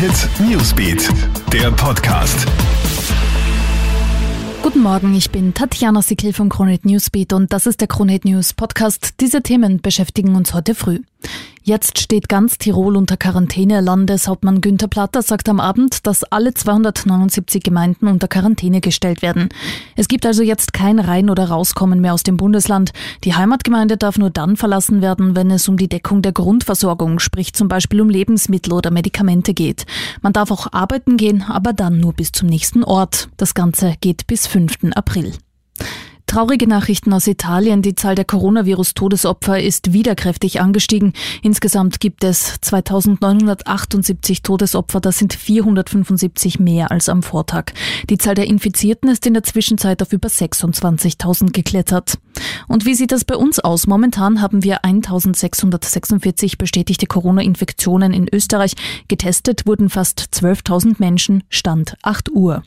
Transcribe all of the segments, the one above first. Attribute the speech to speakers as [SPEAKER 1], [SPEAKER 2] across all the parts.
[SPEAKER 1] Hit Newsbeat, der Podcast.
[SPEAKER 2] Guten Morgen, ich bin Tatjana Sickel vom Kronit Newsbeat und das ist der Kronit News Podcast. Diese Themen beschäftigen uns heute früh. Jetzt steht ganz Tirol unter Quarantäne. Landeshauptmann Günther Platter sagt am Abend, dass alle 279 Gemeinden unter Quarantäne gestellt werden. Es gibt also jetzt kein Rein- oder Rauskommen mehr aus dem Bundesland. Die Heimatgemeinde darf nur dann verlassen werden, wenn es um die Deckung der Grundversorgung, sprich zum Beispiel um Lebensmittel oder Medikamente geht. Man darf auch arbeiten gehen, aber dann nur bis zum nächsten Ort. Das Ganze geht bis 5. April. Traurige Nachrichten aus Italien. Die Zahl der Coronavirus-Todesopfer ist wieder kräftig angestiegen. Insgesamt gibt es 2978 Todesopfer. Das sind 475 mehr als am Vortag. Die Zahl der Infizierten ist in der Zwischenzeit auf über 26.000 geklettert. Und wie sieht das bei uns aus? Momentan haben wir 1646 bestätigte Corona-Infektionen in Österreich. Getestet wurden fast 12.000 Menschen. Stand 8 Uhr.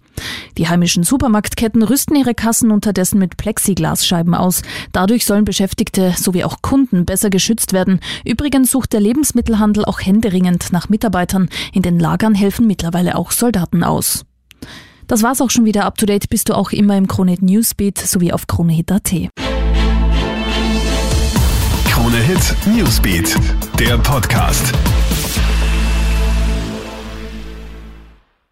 [SPEAKER 2] Die heimischen Supermarktketten rüsten ihre Kassen unterdessen mit Plexiglasscheiben aus. Dadurch sollen Beschäftigte sowie auch Kunden besser geschützt werden. Übrigens sucht der Lebensmittelhandel auch händeringend nach Mitarbeitern. In den Lagern helfen mittlerweile auch Soldaten aus. Das war's auch schon wieder. Up to date bist du auch immer im Krone Newsbeat sowie auf kronehit.at.
[SPEAKER 1] Krone Hit Newsbeat, der Podcast.